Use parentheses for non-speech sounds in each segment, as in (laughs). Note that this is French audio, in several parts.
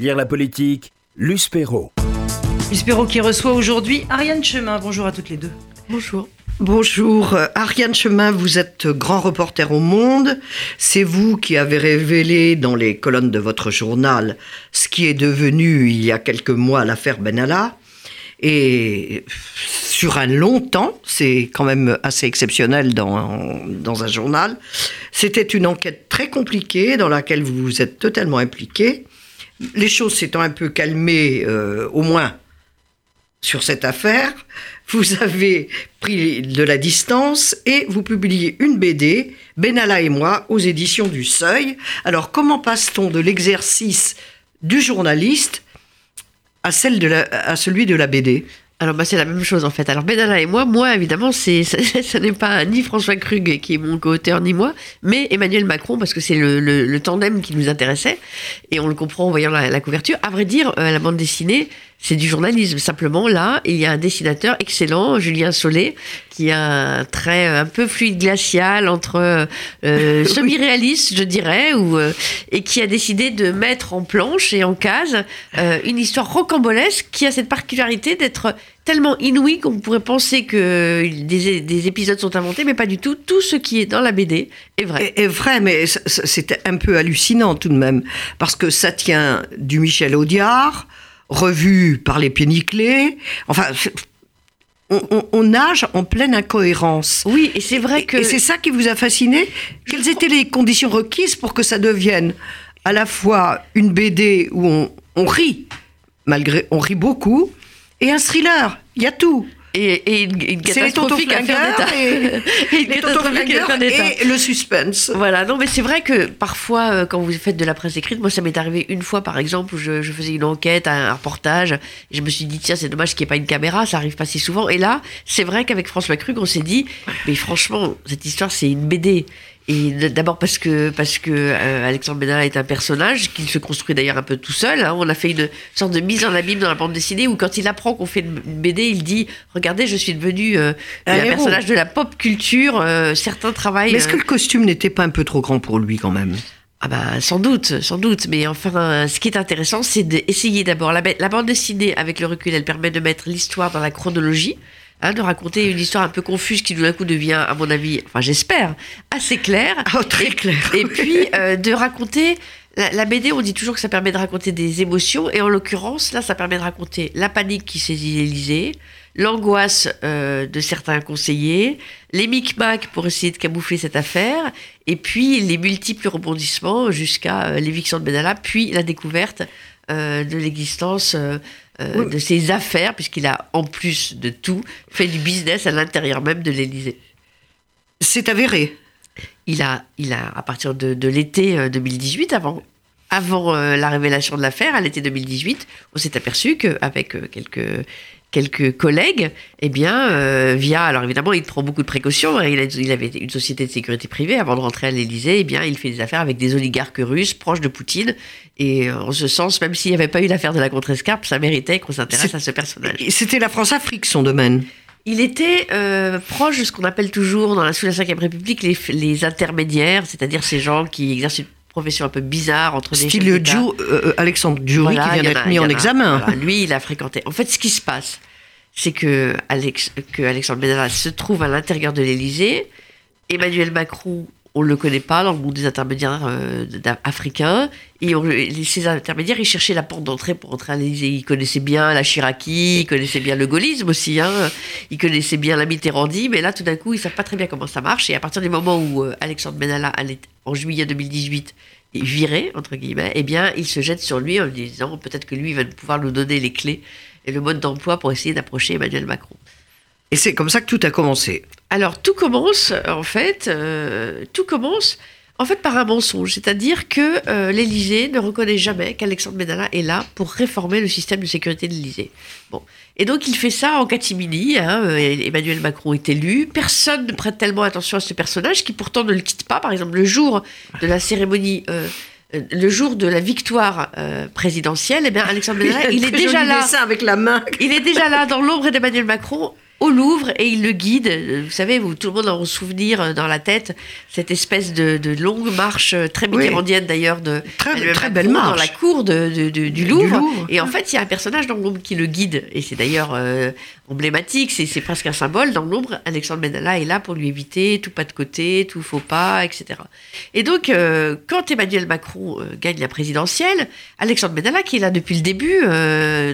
Lire la politique, Luce Perrault. Luce Perrault qui reçoit aujourd'hui Ariane Chemin. Bonjour à toutes les deux. Bonjour. Bonjour, Ariane Chemin, vous êtes grand reporter au Monde. C'est vous qui avez révélé dans les colonnes de votre journal ce qui est devenu il y a quelques mois l'affaire Benalla. Et sur un long temps, c'est quand même assez exceptionnel dans, dans un journal, c'était une enquête très compliquée dans laquelle vous vous êtes totalement impliqué. Les choses s'étant un peu calmées, euh, au moins sur cette affaire, vous avez pris de la distance et vous publiez une BD, Benalla et moi, aux éditions du Seuil. Alors comment passe-t-on de l'exercice du journaliste à, celui de la BD alors bah, c'est la même chose en fait. Alors Benalla et moi, moi évidemment, c'est (laughs) ce n'est pas ni François Krug qui est mon co-auteur ni moi, mais Emmanuel Macron parce que c'est le, le, tandem qui nous intéressait et on le comprend en voyant la, couverture. À vrai dire, euh, la bande dessinée, c'est du journalisme. Simplement, là, il y a un dessinateur excellent, Julien Solé, qui a un trait un peu fluide glacial entre euh, (laughs) semi-réaliste, je dirais, ou, euh, et qui a décidé de mettre en planche et en case euh, une histoire rocambolesque qui a cette particularité d'être tellement inouïe qu'on pourrait penser que des, épisodes sont inventés, mais pas du tout. Tout ce qui est dans la BD est vrai. Est, vrai, mais c'était un peu hallucinant tout de même, parce que ça tient du Michel Audiard, revu par les péniclés. Enfin, on, nage en pleine incohérence. Oui, et c'est vrai que... Et c'est ça qui vous a fasciné? Quelles étaient les conditions requises pour que ça devienne à la fois une BD où on, on rit, malgré, on rit beaucoup, et un thriller? Il y a tout et, une, catastrophique affaire d'État. Et, (laughs) le suspense. Voilà, non, mais c'est vrai que parfois, euh, quand vous faites de la presse écrite, moi, ça m'est arrivé une fois, par exemple, où je, faisais une enquête, un, reportage, et je me suis dit, tiens, c'est dommage qu'il n'y ait pas une caméra, ça arrive pas si souvent. Et là, c'est vrai qu'avec François Krug, on s'est dit, mais franchement, cette histoire, c'est une BD. Et d'abord parce que, parce que euh, Alexandre Benalla est un personnage qu'il se construit d'ailleurs un peu tout seul. Hein. On a fait une sorte de mise en abîme dans la bande dessinée où quand il apprend qu'on fait une BD, il dit Regardez, je suis devenu euh, un, personnage de la pop culture. Euh, certains travaillent. Mais est-ce que le costume n'était pas un peu trop grand pour lui quand même? Ah bah sans doute, sans doute. Mais enfin, ce qui est intéressant, c'est d'essayer d'abord la, la bande dessinée avec le recul. Elle permet de mettre l'histoire dans la chronologie. Hein, de raconter une histoire un peu confuse qui tout d'un coup devient, à mon avis, enfin j'espère, assez claire. Oh, très claire. Et, puis euh, de raconter la, BD, on dit toujours que ça permet de raconter des émotions, et en l'occurrence, là, ça permet de raconter la panique qui saisit l'Élysée, l'angoisse euh, de certains conseillers, les micmacs pour essayer de camoufler cette affaire, et puis les multiples rebondissements jusqu'à euh, l'éviction de Benalla, puis la découverte de l'existence euh, de ses affaires, puisqu'il a, en plus de tout, fait du business à l'intérieur même de l'Élysée. C'est avéré. Il a, il a, à partir de, de l'été 2018, euh, avant, avant euh, la révélation de l'affaire, à l'été 2018, on s'est aperçu qu'avec quelques quelques collègues, eh bien, euh, via, alors évidemment, il prend beaucoup de précautions. Hein. Il, avait une société de sécurité privée avant de rentrer à l'Élysée. Eh bien, il fait des affaires avec des oligarques russes proches de Poutine. Et euh, en ce sens, même s'il n'y avait pas eu l'affaire de la contre-escarpe, ça méritait qu'on s'intéresse à ce personnage. C'était la France-Afrique, son domaine. Il était euh, proche de ce qu'on appelle toujours dans la, sous la Ve République les, les intermédiaires, c'est-à-dire ces gens qui exercent une profession un peu bizarre entre des Style le euh, Alexandre Dury qui vient d'être mis en, examen. lui, il a fréquenté. En fait, ce qui se passe, c'est que, Alex, que Alexandre Benalla se trouve à l'intérieur de l'Élysée. Emmanuel Macron, on ne le connaît pas dans le monde des intermédiaires euh, africains. Et ces intermédiaires, ils cherchaient la porte d'entrée pour entrer à l'Élysée. Ils connaissaient bien la Chiraki, ils connaissaient bien le gaullisme aussi. Hein. Ils connaissaient bien la Mitterrandie. Mais là, tout d'un coup, ils ne savent pas très bien comment ça marche. Et à partir du moment où euh, Alexandre Benalla allait en juillet 2018 viré, entre guillemets, eh bien, il se jette sur lui en lui disant peut-être que lui va pouvoir nous donner les clés et le mode d'emploi pour essayer d'approcher Emmanuel Macron. Et c'est comme ça que tout a commencé. Alors, tout commence, en fait, euh, tout commence en fait par un mensonge, c'est-à-dire que euh, l'Élysée ne reconnaît jamais qu'Alexandre Benalla est là pour réformer le système de sécurité de l'Élysée. Bon, et donc il fait ça en catimini. Hein, euh, Emmanuel Macron est élu, personne ne prête tellement attention à ce personnage qui pourtant ne le quitte pas. Par exemple, le jour de la cérémonie. Euh, le jour de la victoire présidentielle, eh bien Alexandre Benalla, (laughs) il, est déjà là. avec la main. il est déjà là dans l'ombre d'Emmanuel Macron au Louvre et il le guide. Vous savez, vous, tout le monde a en souvenir euh, dans la tête cette espèce de, de longue marche euh, très Oui. mitterrandienne d'ailleurs de Très- Emmanuel très Macron belle dans marche. la cour de, du Du Louvre. Louvre. Et en fait, il y a un personnage dans l'ombre qui le guide et c'est d'ailleurs euh, emblématique. C'est c'est presque un symbole dans l'ombre. Alexandre Benalla est là pour lui éviter tout pas de côté, tout faux pas, etc. Et donc, euh, quand Emmanuel Macron euh, gagne la présidentielle, Alexandre Benalla, qui est là depuis le début,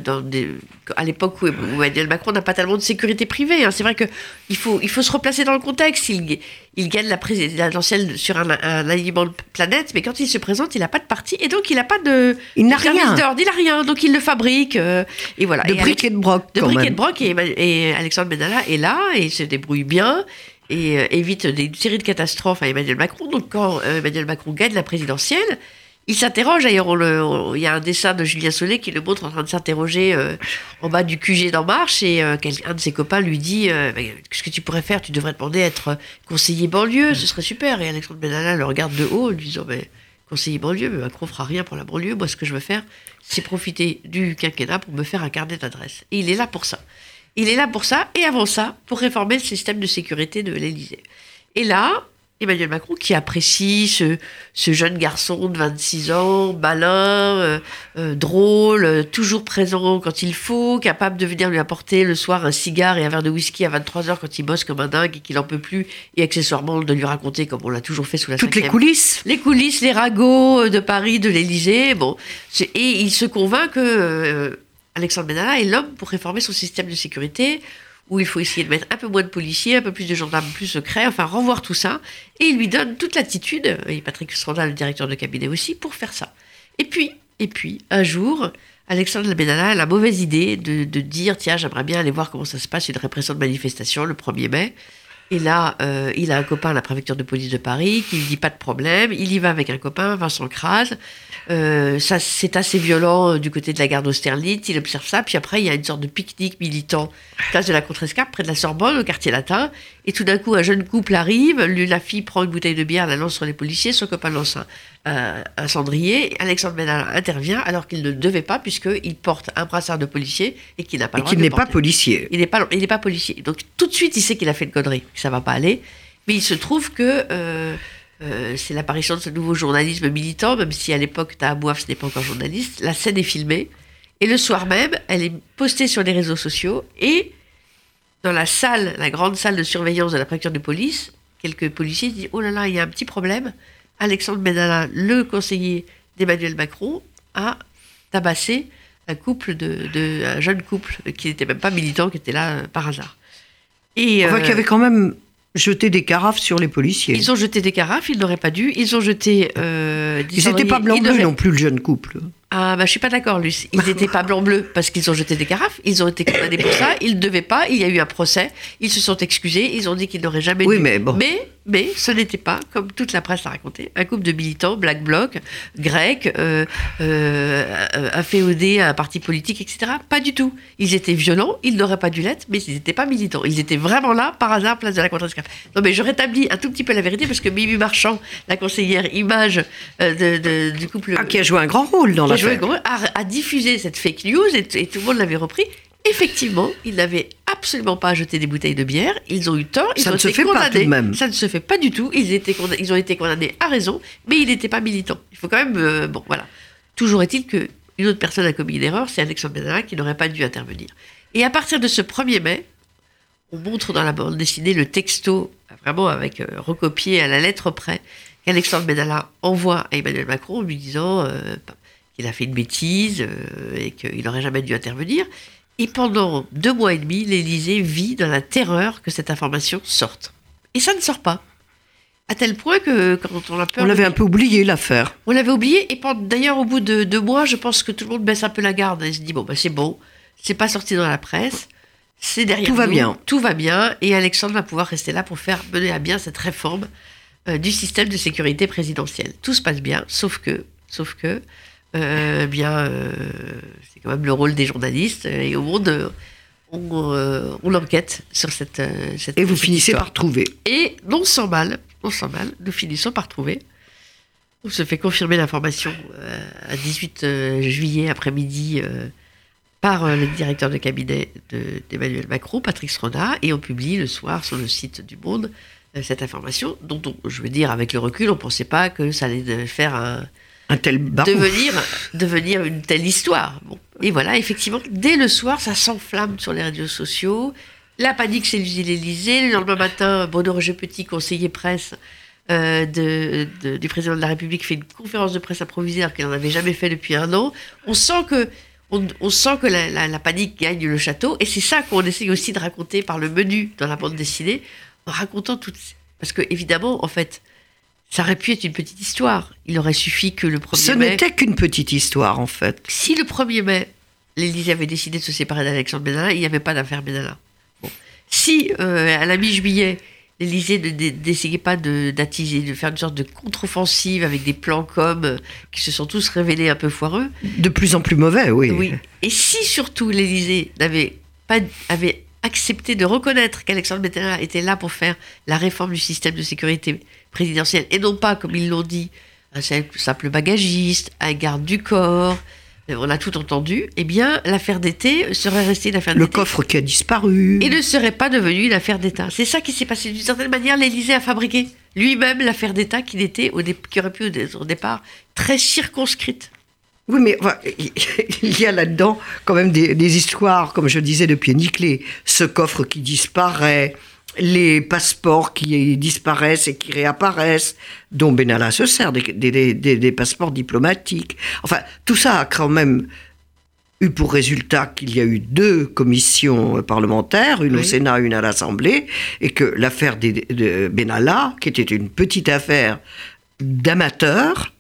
dans des- à l'époque où, où Emmanuel Macron n'a pas tellement de sécurité privée, hein, c'est vrai que il faut, il faut se replacer dans le contexte. Il, il gagne la présidentielle sur un, un alignement de planète, mais quand il se présente, il n'a pas de parti, et donc il n'a pas de, Il n'a rien. d'ordre, il n'a rien, donc il le fabrique, euh, et voilà. De Et briques et de broc, de quand briques et même. de broc, et, et Alexandre Benalla est là, et il se débrouille bien, et euh, évite des, une série de catastrophes à Emmanuel Macron. Donc quand euh, Emmanuel Macron gagne la présidentielle, il s'interroge, d'ailleurs, il y a un dessin de Julien Solé qui le montre en train de s'interroger euh, en bas du QG d'En Marche, et euh, un de ses copains lui dit euh, Qu'est-ce que tu pourrais faire? Tu devrais demander à être conseiller banlieue, ce serait super. Et Alexandre Benalla le regarde de haut en lui disant Mais conseiller banlieue, mais Macron fera rien pour la banlieue. Moi, ce que je veux faire, c'est profiter du quinquennat pour me faire un carnet d'adresses. Et il est là pour ça. Il est là pour ça, et avant ça, pour réformer le système de sécurité de l'Élysée. Et là, Emmanuel Macron, qui apprécie ce, ce jeune garçon de 26 ans, malin, euh, euh, drôle, euh, toujours présent quand il faut, capable de venir lui apporter le soir un cigare et un verre de whisky à 23h quand il bosse comme un dingue et qu'il en peut plus, et accessoirement de lui raconter, comme on l'a toujours fait sous la Toutes les coulisses. les coulisses, les ragots de Paris, de l'Élysée. Bon, et il se convainc que euh, Alexandre Benalla est l'homme pour réformer son système de sécurité, où il faut essayer de mettre un peu moins de policiers, un peu plus de gendarmes plus secrets, enfin revoir tout ça. Et il lui donne toute l'attitude, et Patrick Strandal, le directeur de cabinet aussi, pour faire ça. Et puis, et puis, un jour, Alexandre Benalla a la mauvaise idée de, de dire tiens, j'aimerais bien aller voir comment ça se passe une répression de manifestation le 1er mai. Et là, euh, il a un copain à la préfecture de police de Paris qui lui dit pas de problème. Il y va avec un copain, Vincent Kras. Euh, ça, c'est assez violent euh, du côté de la gare d'Austerlitz. Il observe ça. Puis après, il y a une sorte de pique-nique militant, place de la Contrescarpe, près de la Sorbonne, au quartier latin. Et tout d'un coup, un jeune couple arrive. Lui, la fille prend une bouteille de bière, la lance sur les policiers. Son copain lance un, un- un cendrier. Alexandre Benalla intervient alors qu'il ne devait pas, puisqu'il porte un brassard de policier et qu'il n'a pas Et le droit qu'il de le n'est pas policier. Il n'est pas, il pas policier. Donc tout de suite, il sait qu'il a fait une connerie, que ça va pas aller. Mais il se trouve que euh, euh, c'est l'apparition de ce nouveau journalisme militant, même si à l'époque, Tahabouaf, ce n'est pas encore journaliste. La scène est filmée. Et le soir même, elle est postée sur les réseaux sociaux. Et dans la salle, la grande salle de surveillance de la préfecture de police, quelques policiers disent Oh là là, il y a un petit problème. Alexandre Benalla, le conseiller d'Emmanuel Macron, a tabassé un couple de, de- un jeune couple qui n'était même pas militant, qui était là euh, par hasard. Et Enfin, euh, qui avait quand même jeté des carafes sur les policiers. ils ont jeté des carafes, ils n'auraient pas dû. Ils ont jeté. Euh, des Ils n'étaient pas n'auraient- non plus, le jeune couple. Ah, bah, je suis pas d'accord, Luce. Ils n'étaient pas blanc-bleu parce qu'ils ont jeté des carafes. Ils ont été condamnés pour ça. Ils ne devaient pas. Il y a eu un procès. Ils se sont excusés. Ils ont dit qu'ils n'auraient jamais Oui, dû. mais bon. Mais, mais ce n'était pas, comme toute la presse l'a raconté, un couple de militants, Black Bloc, grecs, euh, euh, à un parti politique, etc. Pas du tout. Ils étaient violents. Ils n'auraient pas dû l'être, mais ils n'étaient pas militants. Ils étaient vraiment là, par hasard, place de la Contrescarpe. Non, mais je rétablis un tout petit peu la vérité parce que Mimi Marchand, la conseillère image euh, de- de- du couple Ah, qui a joué un grand rôle dans qui a joué gros, a, a diffusé cette fake news et, tout le monde l'avait repris. Effectivement, ils n'avaient absolument pas jeté des bouteilles de bière. Ils ont eu tort. Ils Ça ont ne se été fait pas, condamnés. tout de même. Ça ne se fait pas du tout. Ils, étaient condam- ils ont été condamnés à raison, mais ils n'étaient pas militants. Il faut quand même. euh, bon, voilà. Toujours est-il que une autre personne a commis une erreur, c'est Alexandre Benalla qui n'aurait pas dû intervenir. Et à partir de ce 1er mai, on montre dans la bande dessinée le texto, vraiment avec euh, recopié à la lettre près, qu'Alexandre Benalla envoie à Emmanuel Macron en lui disant euh, qu'il a fait une bêtise euh, et qu'il n'aurait jamais dû intervenir. Et pendant deux mois et demi, l'Élysée vit dans la terreur que cette information sorte. Et ça ne sort pas. À tel point que quand on a peur... On de- l'avait un peu oublié, l'affaire. on l'avait oublié. Et d'ailleurs, au bout de deux mois, je pense que tout le monde baisse un peu la garde et se dit bon, bah, c'est bon, c'est pas sorti dans la presse, c'est derrière Tout va bien. Tout va bien. Et Alexandre va pouvoir rester là pour faire mener à bien cette réforme euh, du système de sécurité présidentielle. Tout se passe bien, sauf que, sauf que, euh, bien, euh, c'est quand même le rôle des journalistes. Et au monde, on, euh, on enquête sur cette. cette Et vous finissez histoire. par trouver. Et non sans mal, non sans mal, nous finissons par trouver. On se fait confirmer l'information à 18 euh, juillet après-midi par le directeur de cabinet de- d'Emmanuel Macron, Patrick Strona, et on publie le soir sur le site du Monde cette information, dont on- je veux dire, avec le recul, on ne pensait pas que ça allait faire un, Un tel devenir, devenir une telle histoire. Bon. Et voilà, effectivement, dès le soir, ça s'enflamme sur les réseaux sociaux. La panique chez l'Élysée. Le lendemain matin, Bruno Roger Petit, conseiller presse euh, du président de la République, fait une conférence de presse improvisée qu'il n'en avait jamais fait depuis un an. On sent que, on, sent que la panique gagne le château. Et c'est ça qu'on essaye aussi de raconter par le menu dans la bande dessinée, en racontant toutes. Parce que, évidemment, en fait, ça aurait pu être une petite histoire. Il aurait suffi que le 1er Ce mai... n'était qu'une petite histoire, en fait. Si le 1er mai, l'Élysée avait décidé de se séparer d'Alexandre Benalla, il n'y avait pas d'affaire Benalla. Bon. Si, euh, à la mi-juillet, l'Élysée n'essayait pas d'attiser, de faire une sorte de contre-offensive avec des plans comme euh, qui se sont tous révélés un peu foireux, De plus en plus mauvais, oui. oui. Et si surtout l'Élysée n'avait pas avait accepté de reconnaître qu'Alexandre Benalla était là pour faire la réforme du système de sécurité présidentielle et non pas, comme ils l'ont dit, un simple bagagiste, un garde du corps, on a tout entendu, eh bien, l'affaire d'été serait restée une affaire Le d'été coffre qui a disparu. et ne serait pas devenue une affaire d'État. C'est ça qui s'est passé. D'une certaine manière, l'Élysée a fabriqué lui-même l'affaire d'État qui, n'était qui aurait pu au départ très circonscrite. Oui, mais enfin, (laughs) il y a là-dedans quand même des, des histoires, comme je disais, de pieds nickelés. Ce coffre qui disparaît, les passeports qui disparaissent et qui réapparaissent, dont Benalla se sert, des, des- des- des passeports diplomatiques. Enfin, tout ça a quand même eu pour résultat qu'il y a eu deux commissions parlementaires, une au. Sénat, une à l'Assemblée, et que l'affaire de Benalla, qui était une petite affaire d'amateurs,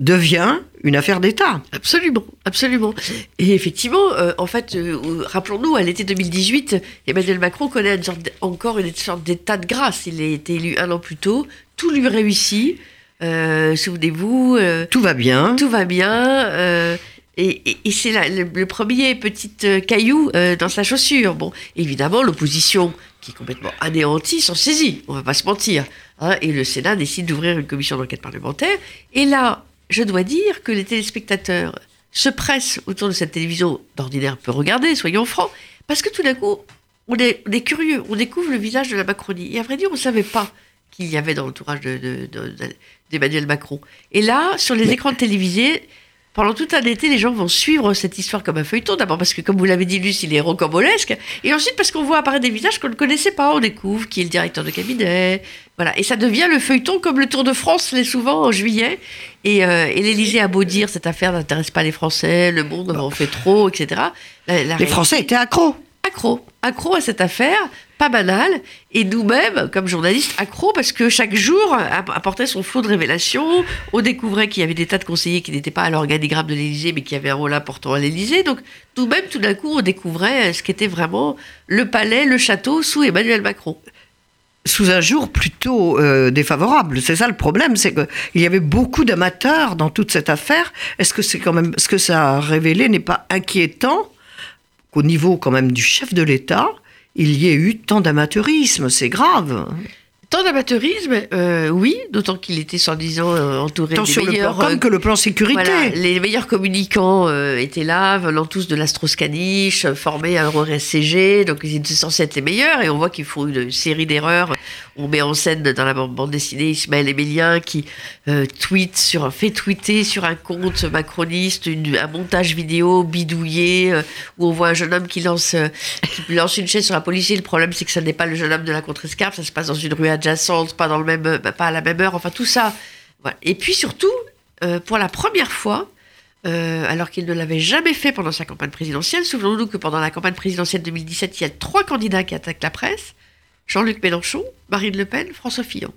devient une affaire d'État. Absolument, absolument. Et effectivement, euh, en fait, euh, rappelons-nous, à l'été 2018, Emmanuel Macron connaît une sorte d- encore une sorte d'état de grâce. Il a été élu un an plus tôt, tout lui réussit. Euh, Souvenez-vous, euh, Tout va bien. tout va bien. euh, et et- et c'est le, le premier petit euh, caillou euh, dans sa chaussure. Bon, évidemment, l'opposition, qui est complètement anéantie, s'en saisit. On va pas se mentir. hein, et le Sénat décide d'ouvrir une commission d'enquête parlementaire. Et là, je dois dire que les téléspectateurs se pressent autour de cette télévision d'ordinaire peu regardée, soyons francs, parce que tout d'un coup, on est, on est curieux, on découvre le visage de la Macronie. Et à vrai dire, on ne savait pas qu'il y avait dans l'entourage de- de- de- de- d'Emmanuel Macron. Et là, sur les écrans télévisés, pendant tout un été, les gens vont suivre cette histoire comme un feuilleton. D'abord parce que, comme vous l'avez dit, Luce, il est rocambolesque. Et ensuite parce qu'on voit apparaître des visages qu'on ne connaissait pas. On découvre qui est le directeur de cabinet. Voilà. Et ça devient le feuilleton comme le Tour de France l'est souvent en juillet. Et, euh, et l'Élysée a beau dire cette affaire n'intéresse pas les Français, le monde en fait trop, etc. La- la Les Français étaient accros. accro, accro à cette affaire, pas banale, et nous-mêmes, comme journalistes, accro parce que chaque jour app- apportait son flot de révélations. On découvrait qu'il y avait des tas de conseillers qui n'étaient pas à l'organigramme de l'Élysée, mais qui avaient un rôle important à l'Élysée. Donc, nous-mêmes, tout d'un coup, on découvrait ce qu'était vraiment le palais, le château sous Emmanuel Macron. Sous un jour plutôt euh, défavorable. C'est ça le problème, c'est qu'il y avait beaucoup d'amateurs dans toute cette affaire. Est-ce que c'est quand même ce que ça a révélé n'est pas inquiétant qu'au niveau quand même du chef de l'État, il y ait eu tant d'amateurisme C'est grave. Tant d'amateurisme, euh, oui, d'autant qu'il était soi-disant euh, entouré Tant des sur le plan meilleurs com euh, que le plan sécurité. Voilà, les meilleurs communicants euh, étaient là, venant tous de l'Astroscaniche, euh, formés à l'EuroSCG, donc ils étaient censés être les meilleurs, et on voit qu'ils font une série d'erreurs. On met en scène dans la bande dessinée Ismaël Emélien qui euh, tweet sur, fait tweeter sur un compte macroniste une- un montage vidéo bidouillé, euh, où on voit un jeune homme qui lance, euh, qui lance une chaise sur un policier. Le problème, c'est que ce n'est pas le jeune homme de la contre-escarpe, ça se passe dans une rue adjacente, pas, dans le même, euh, pas à la même heure, enfin tout ça. Voilà. Et puis surtout, euh, pour la première fois, euh, alors qu'il ne l'avait jamais fait pendant sa campagne présidentielle, souvenons-nous que pendant la campagne présidentielle 2017, il y a trois candidats qui attaquent la presse Jean-Luc Mélenchon, Marine Le Pen, François Fillon.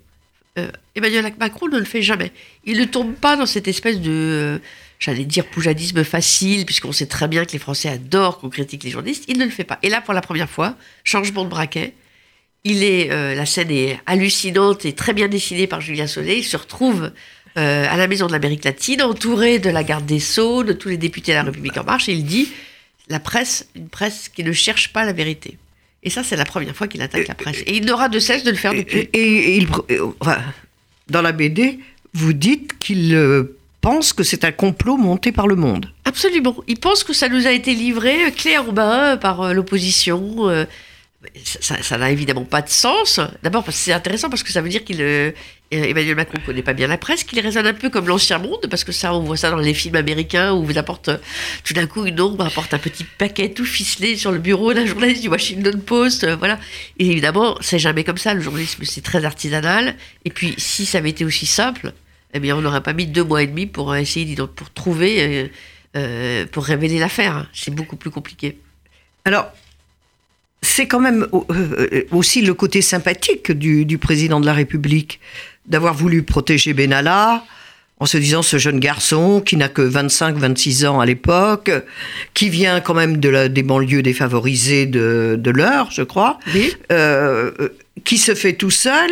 Euh, Emmanuel Macron ne le fait jamais. Il ne tombe pas dans cette espèce de, euh, j'allais dire, poujadisme facile, puisqu'on sait très bien que les Français adorent qu'on critique les journalistes. Il ne le fait pas. Et là, pour la première fois, changement de braquet. Il est, euh, la scène est hallucinante et très bien dessinée par Julien Solé. Il se retrouve à la maison de l'Amérique latine, entouré de la garde des Sceaux, de tous les députés de la République en marche, et il dit la presse, une presse qui ne cherche pas la vérité. Et ça, c'est la première fois qu'il attaque la presse. Et il n'aura de cesse de le faire depuis. et- et il, enfin, dans la BD, vous dites qu'il euh, pense que c'est un complot monté par le monde. Absolument. Il pense que ça nous a été livré euh, clé en main par l'opposition. Ça n'a évidemment pas de sens. D'abord, c'est intéressant parce que ça veut dire qu'il euh, Emmanuel Macron ne connaît pas bien la presse, qu'il raisonne un peu comme l'ancien monde, parce que ça, on voit ça dans les films américains où vous apporte euh, tout d'un coup une ombre, apporte un petit paquet tout ficelé sur le bureau d'un journaliste du Washington Post, euh, voilà. Et évidemment, c'est jamais comme ça. Le journalisme, c'est très artisanal. Et puis, si ça avait été aussi simple, eh bien, on n'aurait pas mis deux mois et demi pour euh, essayer pour trouver, euh, pour révéler l'affaire. C'est beaucoup plus compliqué. Alors, c'est quand même euh, euh, aussi le côté sympathique du, du président de la République d'avoir voulu protéger Benalla en se disant ce jeune garçon qui n'a que 25-26 ans à l'époque, qui vient quand même de la- des banlieues défavorisées de, de l'heure, je crois, Oui. euh, qui se fait tout seul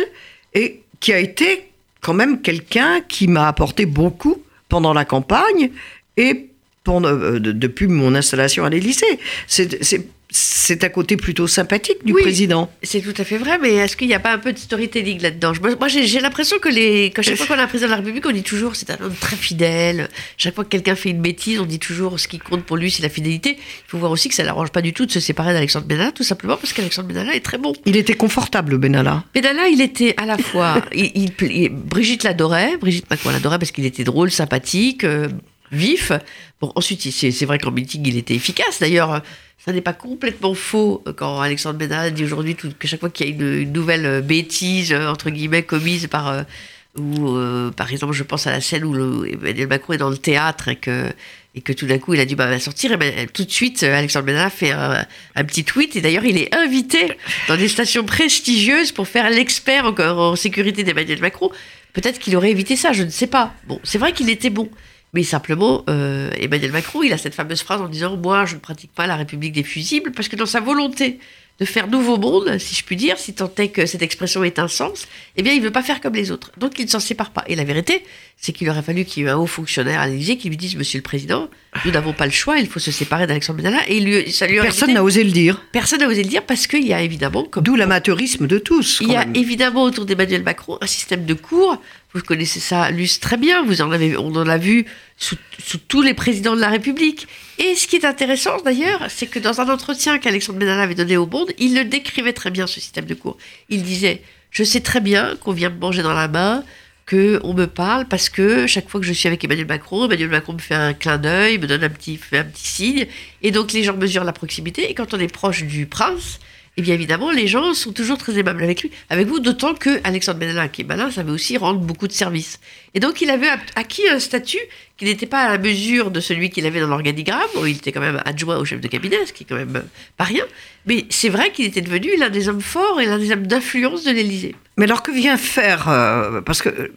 et qui a été quand même quelqu'un qui m'a apporté beaucoup pendant la campagne et pendant- euh, depuis mon installation à l'Élysée. C'est- C'est un côté plutôt sympathique du Oui. président. C'est tout à fait vrai, mais est-ce qu'il n'y a pas un peu de storytelling là-dedans? Moi, j'ai l'impression que les, que chaque fois qu'on a un président de la République, on dit toujours c'est un homme très fidèle. Chaque fois que quelqu'un fait une bêtise, on dit toujours ce qui compte pour lui, c'est la fidélité. Il faut voir aussi que ça l'arrange pas du tout de se séparer d'Alexandre Benalla, tout simplement parce qu'Alexandre Benalla est très bon. Il était confortable, Benalla. Benalla, il était à la fois. il, il- il- Brigitte l'adorait, Brigitte Macron l'adorait parce qu'il était drôle, sympathique, euh, vif. Bon, ensuite, c'est vrai qu'en meeting, il était efficace. D'ailleurs, ça n'est pas complètement faux quand Alexandre Benalla dit aujourd'hui que chaque fois qu'il y a une, nouvelle euh, bêtise, euh, entre guillemets, commise par. euh, ou, par exemple, je pense à la scène où le- Emmanuel Macron est dans le théâtre et que, et que tout d'un coup il a dû bah, sortir, et ben, tout de suite Alexandre Benalla fait un, petit tweet et d'ailleurs il est invité dans des stations prestigieuses pour faire l'expert encore en sécurité d'Emmanuel Macron. Peut-être qu'il aurait évité ça, je ne sais pas. Bon, c'est vrai qu'il était bon. Mais simplement, euh, Emmanuel Macron, il a cette fameuse phrase en disant Moi, je ne pratique pas la République des fusibles, parce que dans sa volonté de faire nouveau monde, si je puis dire, si tant est que cette expression ait un sens, eh bien, il ne veut pas faire comme les autres. Donc, il ne s'en sépare pas. Et la vérité, c'est qu'il aurait fallu qu'il y ait un haut fonctionnaire à l'Élysée qui lui dise Monsieur le Président, nous n'avons pas le choix, il faut se séparer d'Alexandre Benalla. Et lui, ça lui Personne n'a osé le dire. Personne n'a osé le dire parce qu'il y a évidemment, D'où l'amateurisme de tous. il y a même. évidemment autour d'Emmanuel Macron un système de cours. Vous connaissez ça, Luce, très bien. Vous en avez, on en a vu sous, sous tous les présidents de la République. Et ce qui est intéressant d'ailleurs, c'est que dans un entretien qu'Alexandre Benalla avait donné au Monde, il le décrivait très bien ce système de cours. Il disait Je sais très bien qu'on vient me manger dans la main, que on me parle parce que chaque fois que je suis avec Emmanuel Macron, Emmanuel Macron me fait un clin d'œil, me donne un petit, fait un petit signe, et donc les gens mesurent la proximité. Et quand on est proche du prince, eh bien évidemment, les gens sont toujours très aimables avec lui, avec vous, d'autant que Alexandre Benalla, qui est malin, savait aussi rendre beaucoup de services. Et donc il avait acquis un statut qui n'était pas à la mesure de celui qu'il avait dans l'organigramme, où il était quand même adjoint au chef de cabinet, ce qui est quand même euh, pas rien. Mais c'est vrai qu'il était devenu l'un des hommes forts et l'un des hommes d'influence de l'Élysée. Mais alors que vient faire, euh, parce que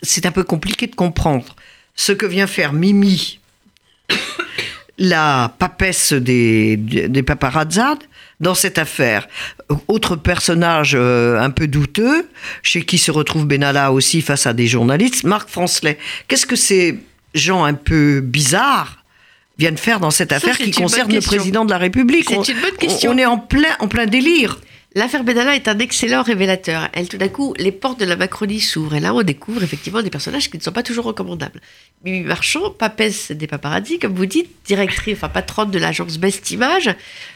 c'est un peu compliqué de comprendre, ce que vient faire Mimi, (coughs) la papesse des, des dans cette affaire. Autre personnage euh, un peu douteux, chez qui se retrouve Benalla aussi face à des journalistes, Marc Francelet. Qu'est-ce que ces gens un peu bizarres viennent faire dans cette affaire qui concerne le président de la République? C'est une bonne question. On est en plein, en plein délire. L'affaire Benalla est un excellent révélateur. Elle, tout d'un coup, les portes de la Macronie s'ouvrent. Et là, on découvre effectivement des personnages qui ne sont pas toujours recommandables. Mimi Marchand, papesse des paparazzi, comme vous dites, directrice, enfin patronne de l'agence Best Image,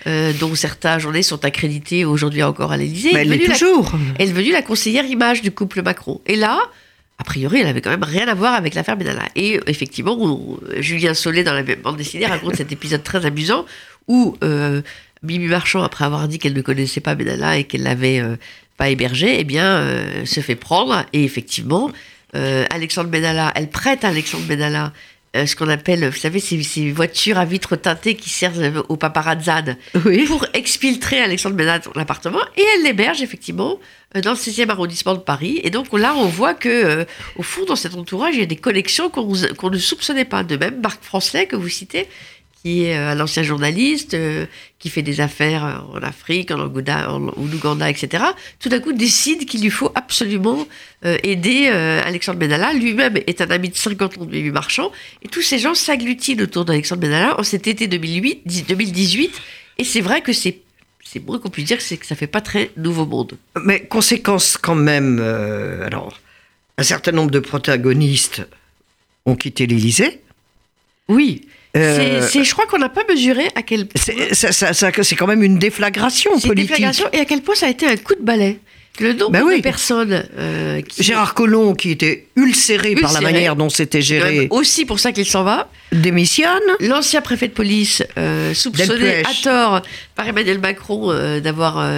euh, dont certains journalistes sont accrédités aujourd'hui encore à l'Élysée. Mais elle la- toujours. elle est devenue la conseillère image du couple Macron. Et là, a priori, elle avait quand même rien à voir avec l'affaire Benalla. Et euh, effectivement, on- Julien Solé, dans la même bande dessinée, raconte cet épisode très amusant où euh, Mimi Marchand, après avoir dit qu'elle ne connaissait pas Benalla et qu'elle l'avait euh, pas hébergé, eh bien, euh, se fait prendre. Et effectivement, euh, Alexandre Benalla, elle prête à Alexandre Benalla ce qu'on appelle, vous savez, ces, ces voitures à vitres teintées qui servent aux paparazzades Oui. pour exfiltrer Alexandre Benalla de son appartement et elle l'héberge effectivement dans le 16e arrondissement de Paris. Et donc là, on voit que au fond, dans cet entourage, il y a des connexions qu'on ne soupçonnait pas. De même, Marc Francelet, que vous citez, qui est euh, un ancien journaliste, euh, qui fait des affaires euh, en Afrique, en Ouganda, en, en Ouganda, etc., tout d'un coup décide qu'il lui faut absolument euh, aider euh, Alexandre Benalla. Lui-même est un ami de 50 ans de Mimi Marchand. Et tous ces gens s'agglutinent autour d'Alexandre Benalla en cet été 2008, 2018. Et c'est vrai que c'est c'est moins qu'on puisse dire que c'est que ça fait pas très nouveau monde. Mais conséquence quand même, alors, un certain nombre de protagonistes ont quitté l'Élysée. Oui. Euh, C'est- je crois qu'on n'a pas mesuré à quel point. C'est quand même une déflagration C'est une politique. déflagration et à quel point ça a été un coup de balai. Le nombre Ben oui. de personnes euh, qui. Gérard Collomb, qui était ulcéré, par la manière dont c'était géré, aussi pour ça qu'il s'en va. démissionne. L'ancien préfet de police, euh, soupçonné à tort par Emmanuel Macron d'avoir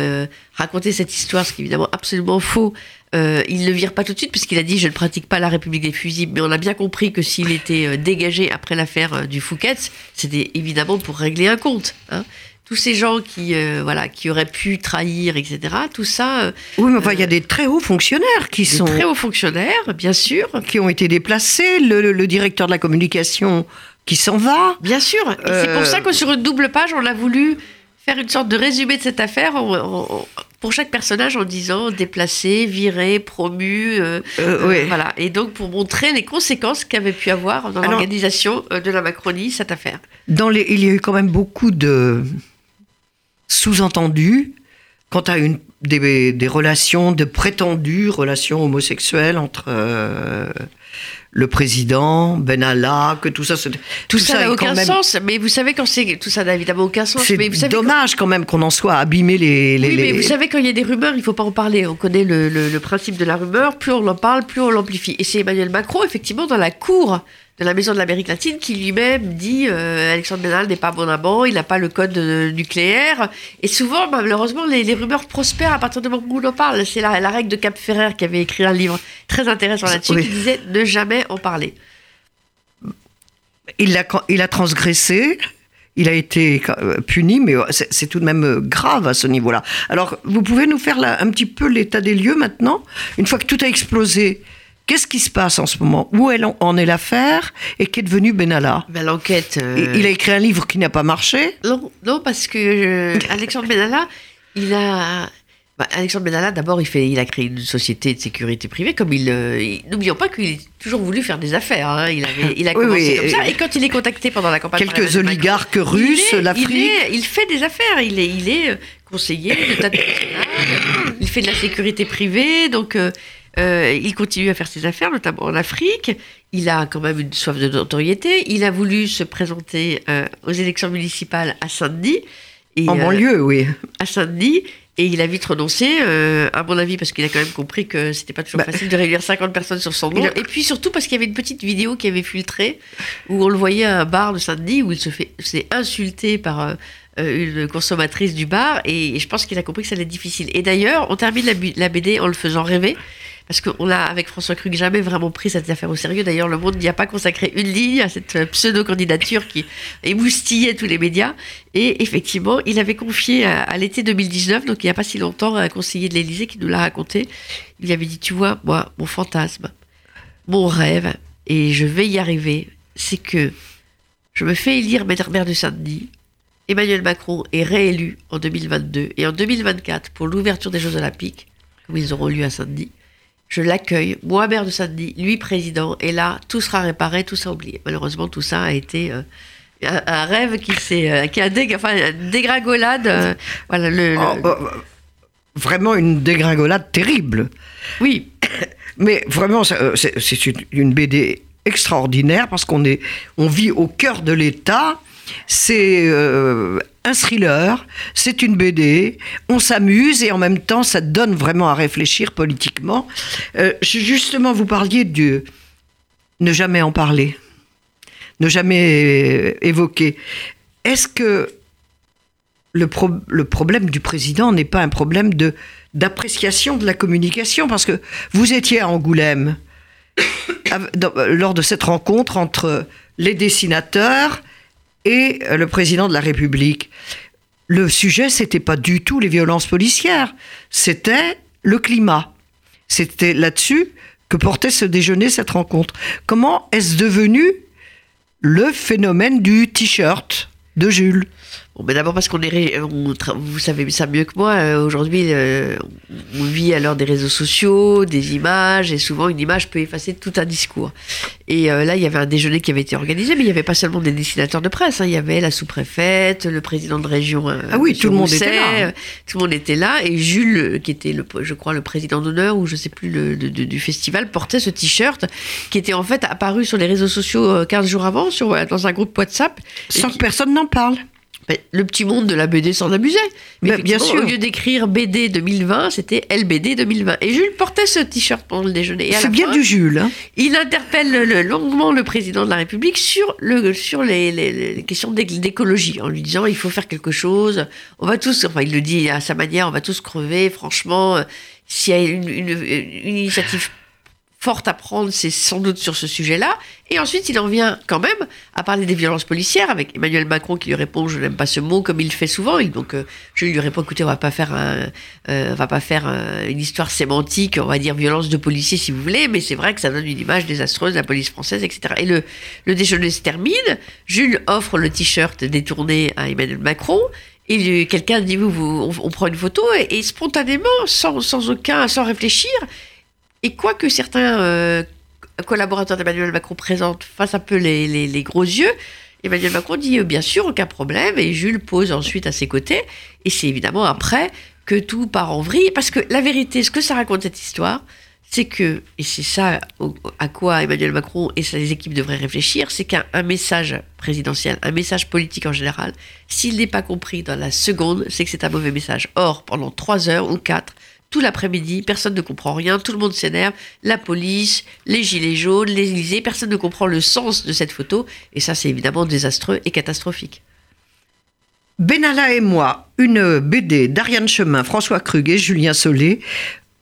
raconté cette histoire, ce qui est évidemment absolument faux. Euh, il ne le vire pas tout de suite puisqu'il a dit je ne pratique pas la République des fusibles, mais on a bien compris que s'il était euh, dégagé après l'affaire euh, du Fouquet, c'était évidemment pour régler un compte. hein. Tous ces gens qui, euh, voilà, qui auraient pu trahir, etc., tout ça, euh, Oui, mais enfin, il y a des très hauts fonctionnaires qui des sont très hauts fonctionnaires, bien sûr, qui ont été déplacés. Le, le- le directeur de la communication qui s'en va. Bien sûr. C'est pour ça que sur une double page, on a voulu faire une sorte de résumé de cette affaire pour chaque personnage en disant déplacé, viré, promu. euh, Euh, euh, ouais. Voilà. Et donc pour montrer les conséquences qu'avait pu avoir dans l'organisation de la Macronie cette affaire. Dans les, il y a eu quand même beaucoup de sous-entendus quant à une, des, des relations, de prétendues relations homosexuelles entre euh, le président, Benalla, que tout ça... c'est- Tout, ça n'a aucun même- sens. Mais vous savez quand c'est tout ça n'a évidemment aucun sens. C'est quand- dommage quand même qu'on en soit abîmé les... les, Oui, mais les- vous savez, quand il y a des rumeurs, il faut pas en parler. On connaît le, le- le principe de la rumeur. Plus on en parle, plus on l'amplifie. Et c'est Emmanuel Macron, effectivement, dans la cour de la Maison de l'Amérique latine, qui lui-même dit euh, Alexandre Benalla n'est pas bon amant, il n'a pas le code euh, nucléaire. Et souvent, malheureusement, les, les rumeurs prospèrent à partir du moment où on en parle. C'est la, la règle de Cap Ferrer qui avait écrit un livre très intéressant là-dessus, Oui. qui disait ne jamais en parler. il, a, il a transgressé, il a été euh, puni, mais c'est tout de même grave à ce niveau-là. Alors, vous pouvez nous faire là, un petit peu l'état des lieux maintenant Une fois que tout a explosé, qu'est-ce qui se passe en ce moment? Où en- est l'affaire? Et qu'est devenu Benalla? Ben, L'enquête. euh, Il- a écrit un livre qui n'a pas marché. Non, non, parce que euh, Alexandre Benalla, il a. bah, Alexandre Benalla, d'abord, il, fait, il a créé une société de sécurité privée, comme il. euh, N'oublions pas qu'il a toujours voulu faire des affaires. hein. Il, avait, il a commencé oui, comme et- ça. Et quand il est contacté pendant la campagne. Quelques Macron, oligarques russes, l'Afrique. Il, est- il fait des affaires. Il est, il est conseiller de. Il fait de la sécurité privée. Donc, euh, euh, il continue à faire ses affaires, notamment en Afrique. Il a quand même une soif de notoriété. Il a voulu se présenter euh, aux élections municipales à Saint-Denis. En euh, banlieue, oui. à Saint-Denis. Et il a vite renoncé, euh, à mon avis, parce qu'il a quand même compris que c'était pas toujours Bah, facile de réunir 50 personnes sur son nom. a- Et puis surtout parce qu'il y avait une petite vidéo qui avait filtré, où on le voyait à un bar de Saint-Denis, où il se fait s'est insulté par une consommatrice du bar. Et, je pense qu'il a compris que ça allait être difficile. Et d'ailleurs, on termine la, BD en le faisant rêver. Parce qu'on a, avec François Krug, jamais vraiment pris cette affaire au sérieux. D'ailleurs, Le Monde n'y a pas consacré une ligne à cette euh, pseudo-candidature qui émoustillait tous les médias. Et effectivement, il avait confié à, l'été 2019, donc il n'y a pas si longtemps, un conseiller de l'Élysée qui nous l'a raconté. Il avait dit, tu vois, moi, mon fantasme, mon rêve, et je vais y arriver, c'est que je me fais élire maire de Saint-Denis. Emmanuel Macron est réélu en 2022 et en 2024 pour l'ouverture des Jeux Olympiques, comme ils auront lieu à Saint-Denis. Je l'accueille, moi maire de Saint-Denis, lui président, et là, tout sera réparé, tout sera oublié. Malheureusement, tout ça a été euh, un, un rêve qui, s'est, euh, qui a dég- enfin, une dégringolade. euh, voilà, le, le- Oh, oh, vraiment une dégringolade terrible. oui, (coughs) Mais vraiment, c'est une, une BD extraordinaire parce qu'on est, on vit au cœur de l'État. C'est euh, un thriller, c'est une BD, on s'amuse et en même temps, ça donne vraiment à réfléchir politiquement. Euh, justement, vous parliez de ne jamais en parler, ne jamais évoquer. Est-ce que le, le problème du président n'est pas un problème de d'appréciation de la communication? Parce que vous étiez à Angoulême (coughs) lors de cette rencontre entre les dessinateurs et euh, le président de la République. Le sujet, c'était pas du tout les violences policières, c'était le climat. C'était là-dessus que portait ce déjeuner, cette rencontre. Comment est-ce devenu le phénomène du t-shirt de Jules? Bon, ben d'abord parce qu'on est, vous savez ça mieux que moi. Euh, aujourd'hui, euh, on vit à l'heure des réseaux sociaux, des images, et souvent une image peut effacer tout un discours. Et euh, là, il y avait un déjeuner qui avait été organisé, mais il n'y avait pas seulement des dessinateurs de presse. Hein. il y avait la sous-préfète, le président de région. ah oui, tout le monde était là. Tout le monde était là, et Jules, qui était, le, je crois, le président d'honneur ou je sais plus le, du festival, portait ce t-shirt qui était en fait apparu sur les réseaux sociaux 15 jours avant, sur, dans un groupe WhatsApp. Sans que personne n'en parle le petit monde de la BD s'en amusait. Mais bien sûr. Au lieu d'écrire BD 2020, c'était LBD 2020. Et Jules portait ce t-shirt pendant le déjeuner. C'est bien du Jules. Hein. Il interpelle longuement le président de la République sur, le, sur les, questions d'écologie, en lui disant il faut faire quelque chose. On va tous, enfin, il le dit à sa manière, on va tous crever. Franchement, euh, s'il y a une, une initiative forte à prendre, c'est sans doute sur ce sujet-là. Et ensuite, il en vient quand même à parler des violences policières avec Emmanuel Macron qui lui répond Je n'aime pas ce mot, comme il fait souvent. donc, euh, je lui réponds Écoutez, on va pas faire, euh, va pas faire euh, une histoire sémantique, on va dire violence de policiers si vous voulez, mais c'est vrai que ça donne une image désastreuse de la police française, etc. Et le, déjeuner se termine. Jules offre le t-shirt détourné à Emmanuel Macron. Et quelqu'un dit, vous, vous on, prend une photo et, et spontanément, sans, sans aucun, sans réfléchir, et quoique certains euh, collaborateurs d'Emmanuel Macron présentent face un peu les, gros yeux, Emmanuel Macron dit euh, bien sûr, aucun problème, et Jules pose ensuite à ses côtés. Et c'est évidemment après que tout part en vrille, parce que la vérité, ce que ça raconte cette histoire, c'est que, et c'est ça à quoi Emmanuel Macron et ses équipes devraient réfléchir, c'est qu'un message présidentiel, un message politique en général, s'il n'est pas compris dans la seconde, c'est que c'est un mauvais message. Or, pendant trois heures ou quatre, tout l'après-midi, personne ne comprend rien, tout le monde s'énerve, la police, les gilets jaunes, les personne ne comprend le sens de cette photo, et ça c'est évidemment désastreux et catastrophique. Benalla et moi, une BD d'Ariane Chemin, François Krug et Julien Solé,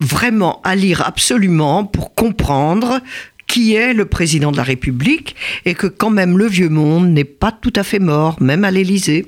vraiment à lire absolument pour comprendre qui est le président de la République et que quand même le vieux monde n'est pas tout à fait mort, même à l'Élysée.